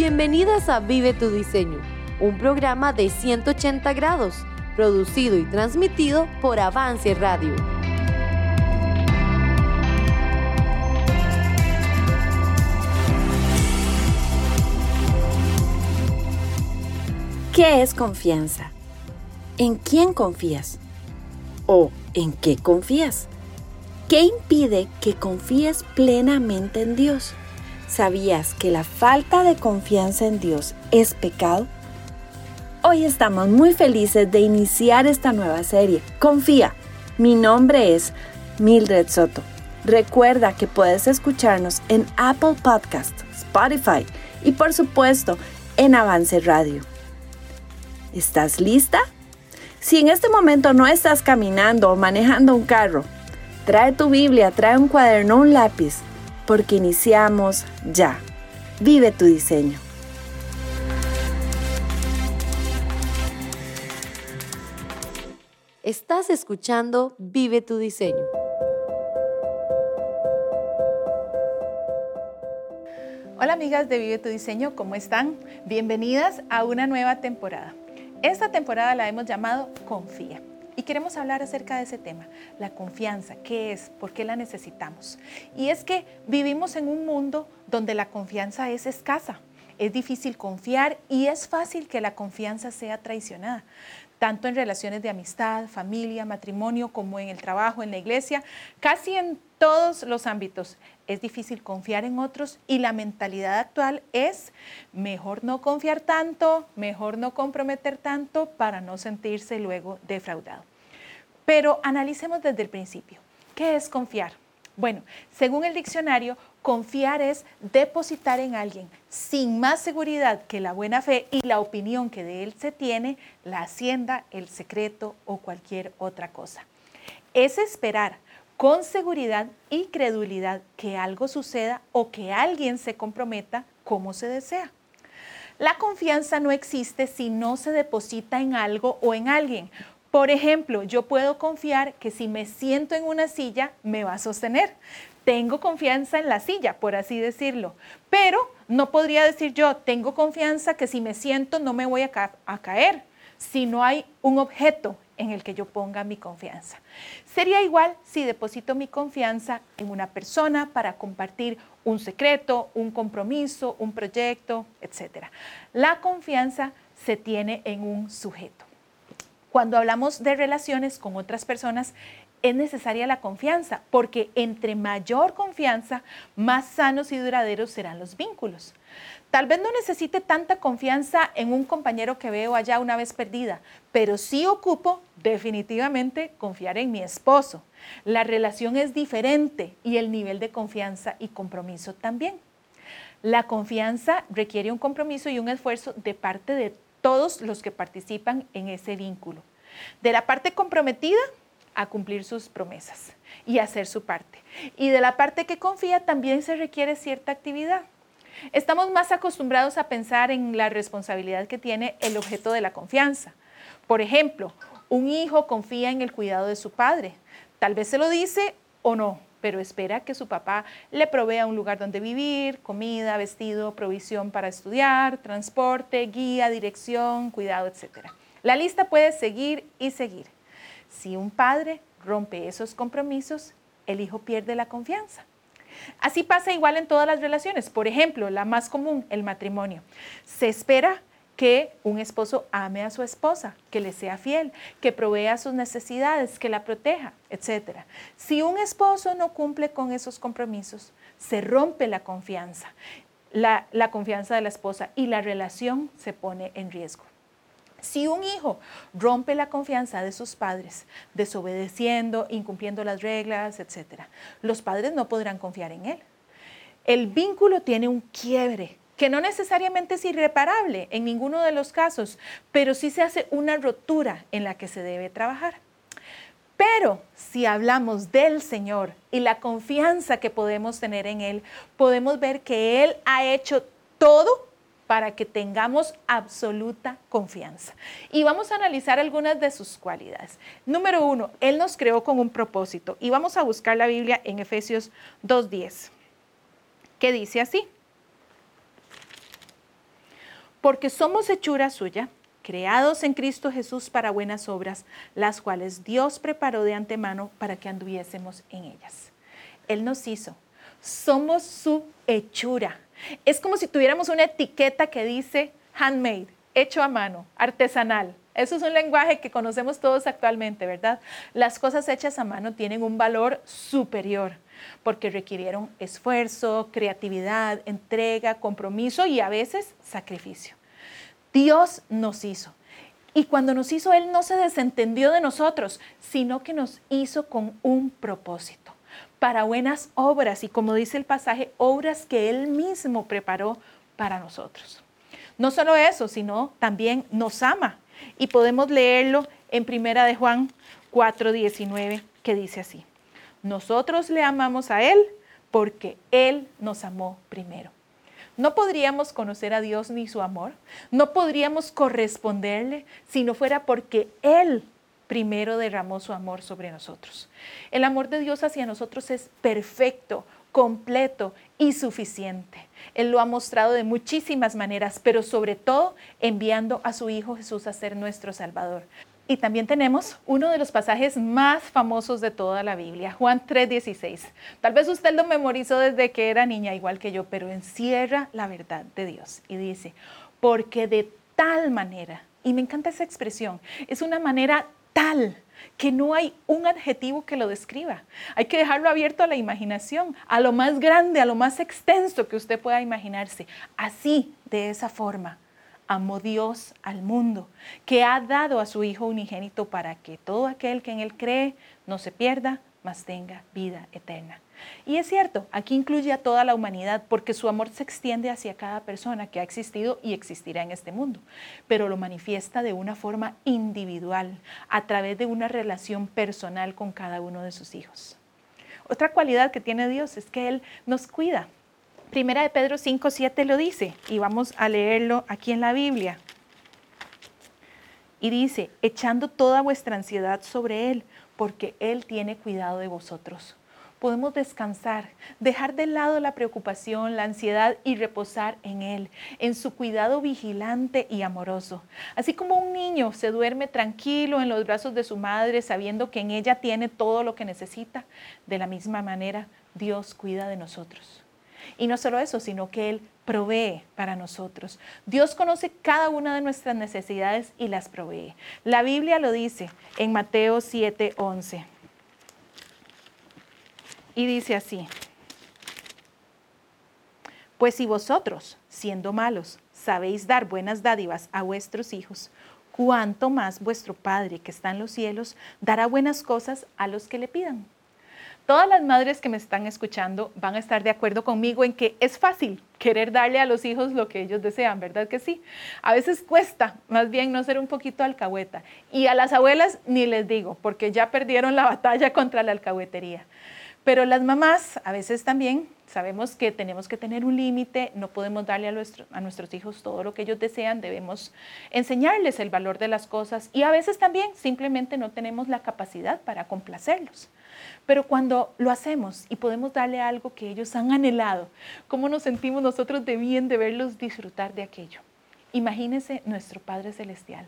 Bienvenidas a Vive tu Diseño, un programa de 180 grados, producido y transmitido por Avance Radio. ¿Qué es confianza? ¿En quién confías? ¿O en qué confías? ¿Qué impide que confíes plenamente en Dios? ¿Sabías que la falta de confianza en Dios es pecado? Hoy estamos muy felices de iniciar esta nueva serie. Confía. Mi nombre es Mildred Soto. Recuerda que puedes escucharnos en Apple Podcast, Spotify y por supuesto en Avance Radio. ¿Estás lista? Si en este momento no estás caminando o manejando un carro, trae tu Biblia, trae un cuaderno, un lápiz porque iniciamos ya. Vive tu diseño. Estás escuchando Vive tu diseño. Hola amigas de Vive tu diseño, ¿cómo están? Bienvenidas a una nueva temporada. Esta temporada la hemos llamado Confía. Y queremos hablar acerca de ese tema, la confianza, qué es, por qué la necesitamos. Y es que vivimos en un mundo donde la confianza es escasa. Es difícil confiar y es fácil que la confianza sea traicionada, tanto en relaciones de amistad, familia, matrimonio, como en el trabajo, en la iglesia, casi en todos los ámbitos. Es difícil confiar en otros y la mentalidad actual es mejor no confiar tanto, mejor no comprometer tanto para no sentirse luego defraudado. Pero analicemos desde el principio. ¿Qué es confiar? Bueno, según el diccionario, confiar es depositar en alguien sin más seguridad que la buena fe y la opinión que de él se tiene, la hacienda, el secreto o cualquier otra cosa. Es esperar con seguridad y credulidad que algo suceda o que alguien se comprometa como se desea. La confianza no existe si no se deposita en algo o en alguien. Por ejemplo, yo puedo confiar que si me siento en una silla, me va a sostener. Tengo confianza en la silla, por así decirlo. Pero no podría decir yo, tengo confianza que si me siento no me voy a, caer, si no hay un objeto en el que yo ponga mi confianza. Sería igual si deposito mi confianza en una persona para compartir un secreto, un compromiso, un proyecto, etc. La confianza se tiene en un sujeto. Cuando hablamos de relaciones con otras personas, es necesaria la confianza, porque entre mayor confianza, más sanos y duraderos serán los vínculos. Tal vez no necesite tanta confianza en un compañero que veo allá una vez perdida, pero sí ocupo definitivamente confiar en mi esposo. La relación es diferente y el nivel de confianza y compromiso también. La confianza requiere un compromiso y un esfuerzo de parte de todos los que participan en ese vínculo. De la parte comprometida a cumplir sus promesas y hacer su parte. Y de la parte que confía también se requiere cierta actividad. Estamos más acostumbrados a pensar en la responsabilidad que tiene el objeto de la confianza. Por ejemplo, un hijo confía en el cuidado de su padre. Tal vez se lo dice o no, pero espera que su papá le provea un lugar donde vivir, comida, vestido, provisión para estudiar, transporte, guía, dirección, cuidado, etc. La lista puede seguir y seguir. Si un padre rompe esos compromisos, el hijo pierde la confianza. Así pasa igual en todas las relaciones. Por ejemplo, la más común, el matrimonio. Se espera que un esposo ame a su esposa, que le sea fiel, que provea sus necesidades, que la proteja, etc. Si un esposo no cumple con esos compromisos, se rompe la confianza, la, confianza de la esposa y la relación se pone en riesgo. Si un hijo rompe la confianza de sus padres, desobedeciendo, incumpliendo las reglas, etc., los padres no podrán confiar en él. El vínculo tiene un quiebre que no necesariamente es irreparable en ninguno de los casos, pero sí se hace una rotura en la que se debe trabajar. Pero si hablamos del Señor y la confianza que podemos tener en Él, podemos ver que Él ha hecho todo para que tengamos absoluta confianza. Y vamos a analizar algunas de sus cualidades. Número uno, Él nos creó con un propósito. Y vamos a buscar la Biblia en Efesios 2.10, que dice así. Porque somos hechura suya, creados en Cristo Jesús para buenas obras, las cuales Dios preparó de antemano para que anduviésemos en ellas. Él nos hizo. Somos su hechura. Es como si tuviéramos una etiqueta que dice handmade, hecho a mano, artesanal. Eso es un lenguaje que conocemos todos actualmente, ¿verdad? Las cosas hechas a mano tienen un valor superior porque requirieron esfuerzo, creatividad, entrega, compromiso y a veces sacrificio. Dios nos hizo. Y cuando nos hizo, Él no se desentendió de nosotros, sino que nos hizo con un propósito, para buenas obras y como dice el pasaje, obras que Él mismo preparó para nosotros. No solo eso, sino también nos ama. Y podemos leerlo en Primera de Juan 4:19, que dice así: Nosotros le amamos a Él porque Él nos amó primero. No podríamos conocer a Dios ni su amor. No podríamos corresponderle si no fuera porque Él primero derramó su amor sobre nosotros. El amor de Dios hacia nosotros es perfecto, completo y suficiente. Él lo ha mostrado de muchísimas maneras, pero sobre todo enviando a su Hijo Jesús a ser nuestro Salvador. Y también tenemos uno de los pasajes más famosos de toda la Biblia, Juan 3:16. Tal vez usted lo memorizó desde que era niña, igual que yo, pero encierra la verdad de Dios. Y dice, porque de tal manera, y me encanta esa expresión, es una manera tal que no hay un adjetivo que lo describa. Hay que dejarlo abierto a la imaginación, a lo más grande, a lo más extenso que usted pueda imaginarse. Así, de esa forma amó Dios al mundo, que ha dado a su Hijo unigénito para que todo aquel que en Él cree no se pierda, mas tenga vida eterna. Y es cierto, aquí incluye a toda la humanidad porque su amor se extiende hacia cada persona que ha existido y existirá en este mundo, pero lo manifiesta de una forma individual, a través de una relación personal con cada uno de sus hijos. Otra cualidad que tiene Dios es que Él nos cuida, Primera de Pedro 5, 7 lo dice y vamos a leerlo aquí en la Biblia. Y dice, echando toda vuestra ansiedad sobre Él, porque Él tiene cuidado de vosotros. Podemos descansar, dejar de lado la preocupación, la ansiedad y reposar en Él, en su cuidado vigilante y amoroso. Así como un niño se duerme tranquilo en los brazos de su madre sabiendo que en ella tiene todo lo que necesita, de la misma manera Dios cuida de nosotros. Y no solo eso, sino que Él provee para nosotros. Dios conoce cada una de nuestras necesidades y las provee. La Biblia lo dice en Mateo 7, 11. Y dice así, pues si vosotros, siendo malos, sabéis dar buenas dádivas a vuestros hijos, cuánto más vuestro Padre que está en los cielos dará buenas cosas a los que le pidan. Todas las madres que me están escuchando van a estar de acuerdo conmigo en que es fácil querer darle a los hijos lo que ellos desean, ¿verdad que sí? A veces cuesta más bien no ser un poquito alcahueta. Y a las abuelas ni les digo, porque ya perdieron la batalla contra la alcahuetería. Pero las mamás a veces también sabemos que tenemos que tener un límite, no podemos darle a, nuestros hijos todo lo que ellos desean, debemos enseñarles el valor de las cosas y a veces también simplemente no tenemos la capacidad para complacerlos. Pero cuando lo hacemos y podemos darle algo que ellos han anhelado, ¿cómo nos sentimos nosotros de bien de verlos disfrutar de aquello? Imagínese nuestro Padre Celestial,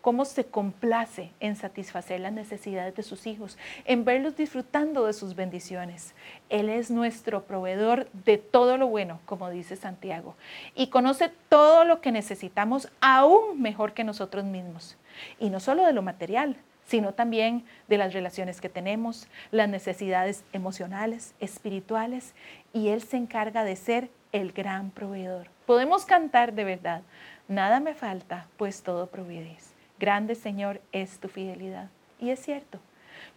cómo se complace en satisfacer las necesidades de sus hijos, en verlos disfrutando de sus bendiciones. Él es nuestro proveedor de todo lo bueno, como dice Santiago, y conoce todo lo que necesitamos aún mejor que nosotros mismos. Y no solo de lo material, sino también de las relaciones que tenemos, las necesidades emocionales, espirituales, y Él se encarga de ser el gran proveedor. Podemos cantar de verdad, nada me falta, pues todo provees. Grande Señor es tu fidelidad. Y es cierto,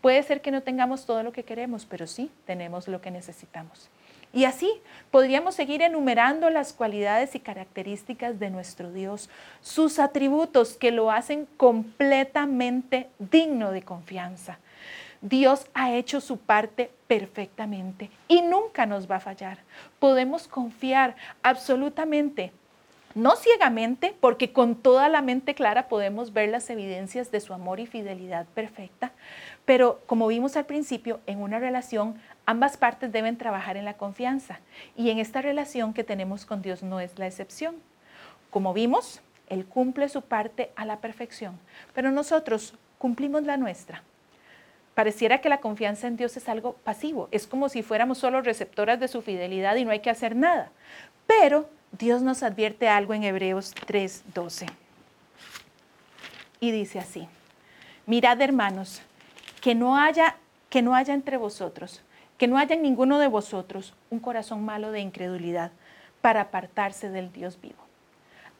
puede ser que no tengamos todo lo que queremos, pero sí tenemos lo que necesitamos. Y así podríamos seguir enumerando las cualidades y características de nuestro Dios, sus atributos que lo hacen completamente digno de confianza. Dios ha hecho su parte perfectamente y nunca nos va a fallar. Podemos confiar absolutamente no ciegamente, porque con toda la mente clara podemos ver las evidencias de su amor y fidelidad perfecta, pero como vimos al principio, en una relación ambas partes deben trabajar en la confianza y en esta relación que tenemos con Dios no es la excepción. Como vimos, Él cumple su parte a la perfección, pero nosotros cumplimos la nuestra. Pareciera que la confianza en Dios es algo pasivo, es como si fuéramos solo receptoras de su fidelidad y no hay que hacer nada. Pero Dios nos advierte algo en Hebreos 3:12. Y dice así: Mirad, hermanos, que no haya que no haya entre vosotros, que no haya en ninguno de vosotros un corazón malo de incredulidad para apartarse del Dios vivo.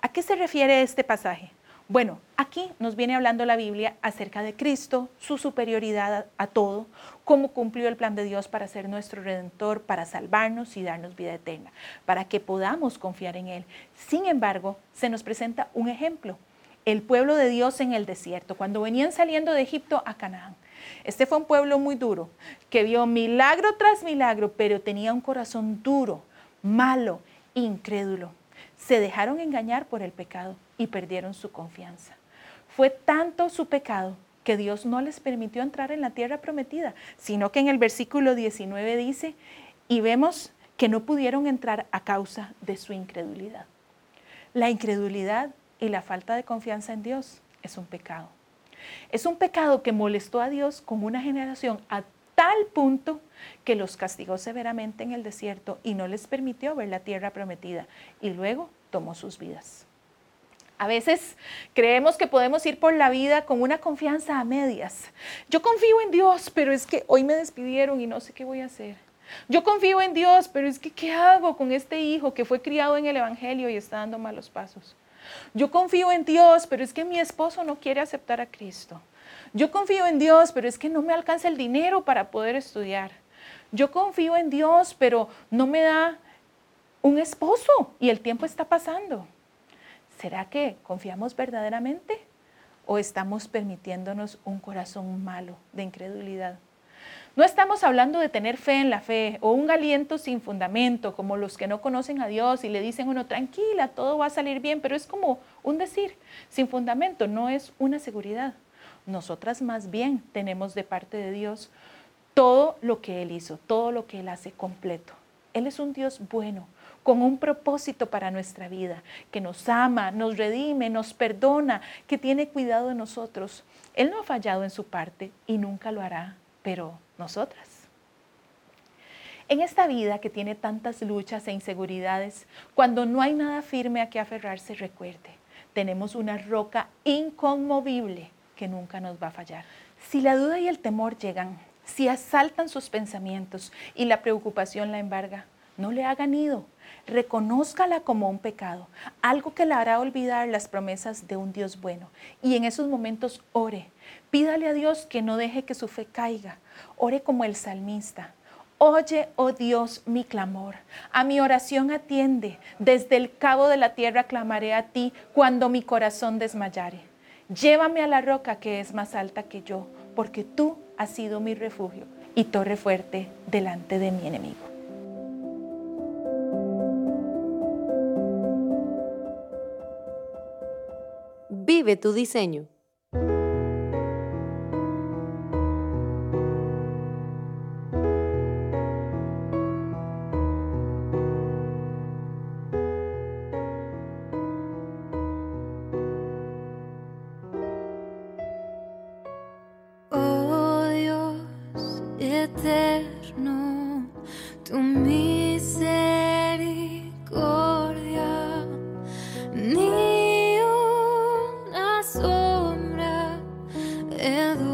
¿A qué se refiere este pasaje? Bueno, aquí nos viene hablando la Biblia acerca de Cristo, su superioridad a, todo, cómo cumplió el plan de Dios para ser nuestro redentor, para salvarnos y darnos vida eterna, para que podamos confiar en Él. Sin embargo, se nos presenta un ejemplo, el pueblo de Dios en el desierto, cuando venían saliendo de Egipto a Canaán. Este fue un pueblo muy duro, que vio milagro tras milagro, pero tenía un corazón duro, malo, incrédulo se dejaron engañar por el pecado y perdieron su confianza. Fue tanto su pecado que Dios no les permitió entrar en la tierra prometida, sino que en el versículo 19 dice, y vemos que no pudieron entrar a causa de su incredulidad. La incredulidad y la falta de confianza en Dios es un pecado. Es un pecado que molestó a Dios con una generación a tal punto que los castigó severamente en el desierto y no les permitió ver la tierra prometida y luego tomó sus vidas. A veces creemos que podemos ir por la vida con una confianza a medias. Yo confío en Dios, pero es que hoy me despidieron y no sé qué voy a hacer. Yo confío en Dios, pero es que ¿qué hago con este hijo que fue criado en el Evangelio y está dando malos pasos? Yo confío en Dios, pero es que mi esposo no quiere aceptar a Cristo. Yo confío en Dios, pero es que no me alcanza el dinero para poder estudiar. Yo confío en Dios, pero no me da un esposo y el tiempo está pasando. ¿Será que confiamos verdaderamente o estamos permitiéndonos un corazón malo de incredulidad? No estamos hablando de tener fe en la fe o un aliento sin fundamento, como los que no conocen a Dios y le dicen uno, tranquila, todo va a salir bien, pero es como un decir, sin fundamento, no es una seguridad. Nosotras más bien tenemos de parte de Dios todo lo que Él hizo, todo lo que Él hace completo. Él es un Dios bueno, con un propósito para nuestra vida, que nos ama, nos redime, nos perdona, que tiene cuidado de nosotros. Él no ha fallado en su parte y nunca lo hará, pero nosotras. En esta vida que tiene tantas luchas e inseguridades, cuando no hay nada firme a que aferrarse, recuerde, tenemos una roca inconmovible que nunca nos va a fallar. Si la duda y el temor llegan, si asaltan sus pensamientos y la preocupación la embarga, no le hagan ido. Reconózcala como un pecado, algo que le hará olvidar las promesas de un Dios bueno. Y en esos momentos ore. Pídale a Dios que no deje que su fe caiga. Ore como el salmista. Oye, oh Dios, mi clamor. A mi oración atiende. Desde el cabo de la tierra clamaré a ti cuando mi corazón desmayare. Llévame a la roca que es más alta que yo, porque tú has sido mi refugio y torre fuerte delante de mi enemigo. Tu diseño. El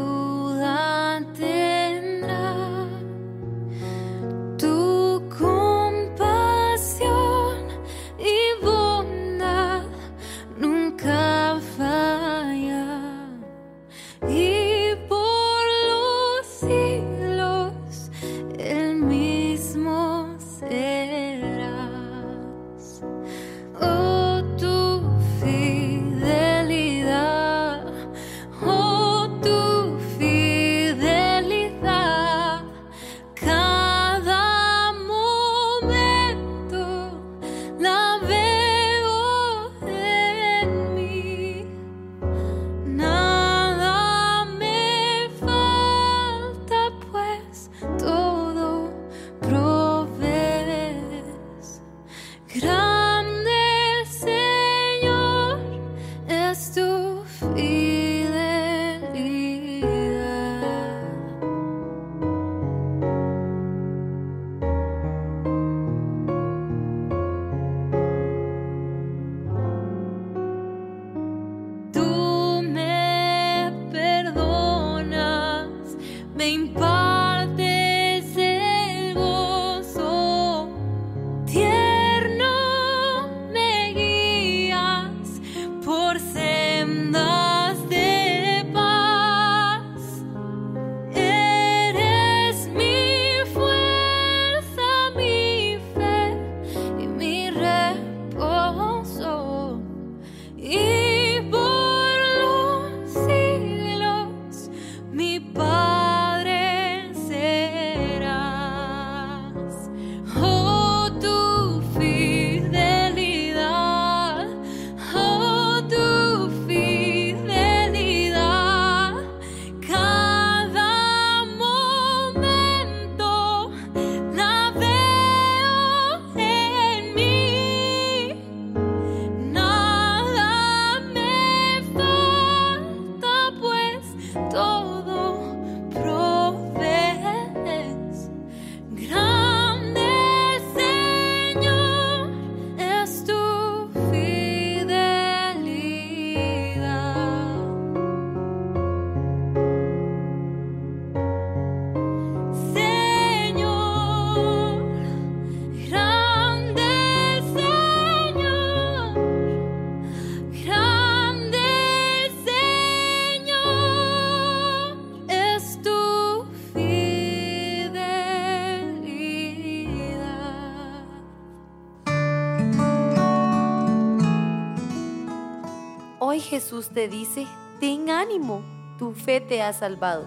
Jesús te dice, ten ánimo, tu fe te ha salvado.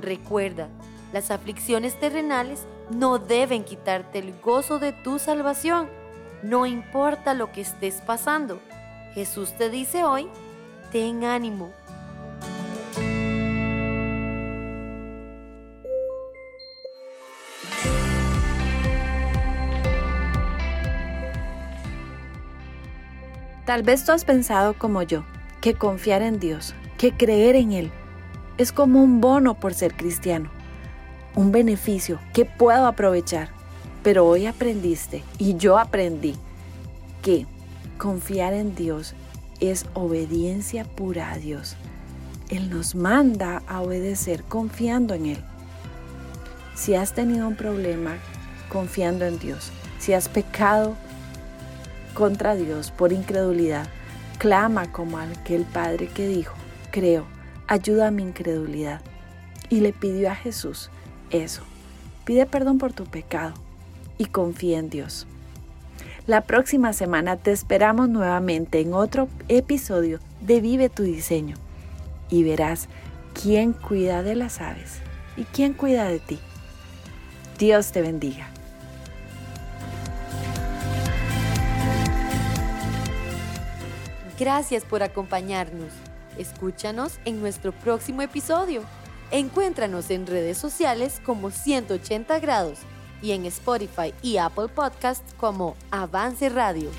Recuerda, las aflicciones terrenales no deben quitarte el gozo de tu salvación, no importa lo que estés pasando. Jesús te dice hoy, ten ánimo. Tal vez tú has pensado como yo, que confiar en Dios, que creer en Él, es como un bono por ser cristiano, un beneficio que puedo aprovechar. Pero hoy aprendiste y yo aprendí que confiar en Dios es obediencia pura a Dios. Él nos manda a obedecer confiando en Él. Si has tenido un problema confiando en Dios, si has pecado contra Dios por incredulidad, clama como aquel padre que dijo, creo, ayuda a mi incredulidad. Y le pidió a Jesús eso. Pide perdón por tu pecado y confía en Dios. La próxima semana te esperamos nuevamente en otro episodio de Vive tu diseño y verás quién cuida de las aves y quién cuida de ti. Dios te bendiga. Gracias por acompañarnos. Escúchanos en nuestro próximo episodio. Encuéntranos en redes sociales como 180 grados y en Spotify y Apple Podcasts como Avance Radio.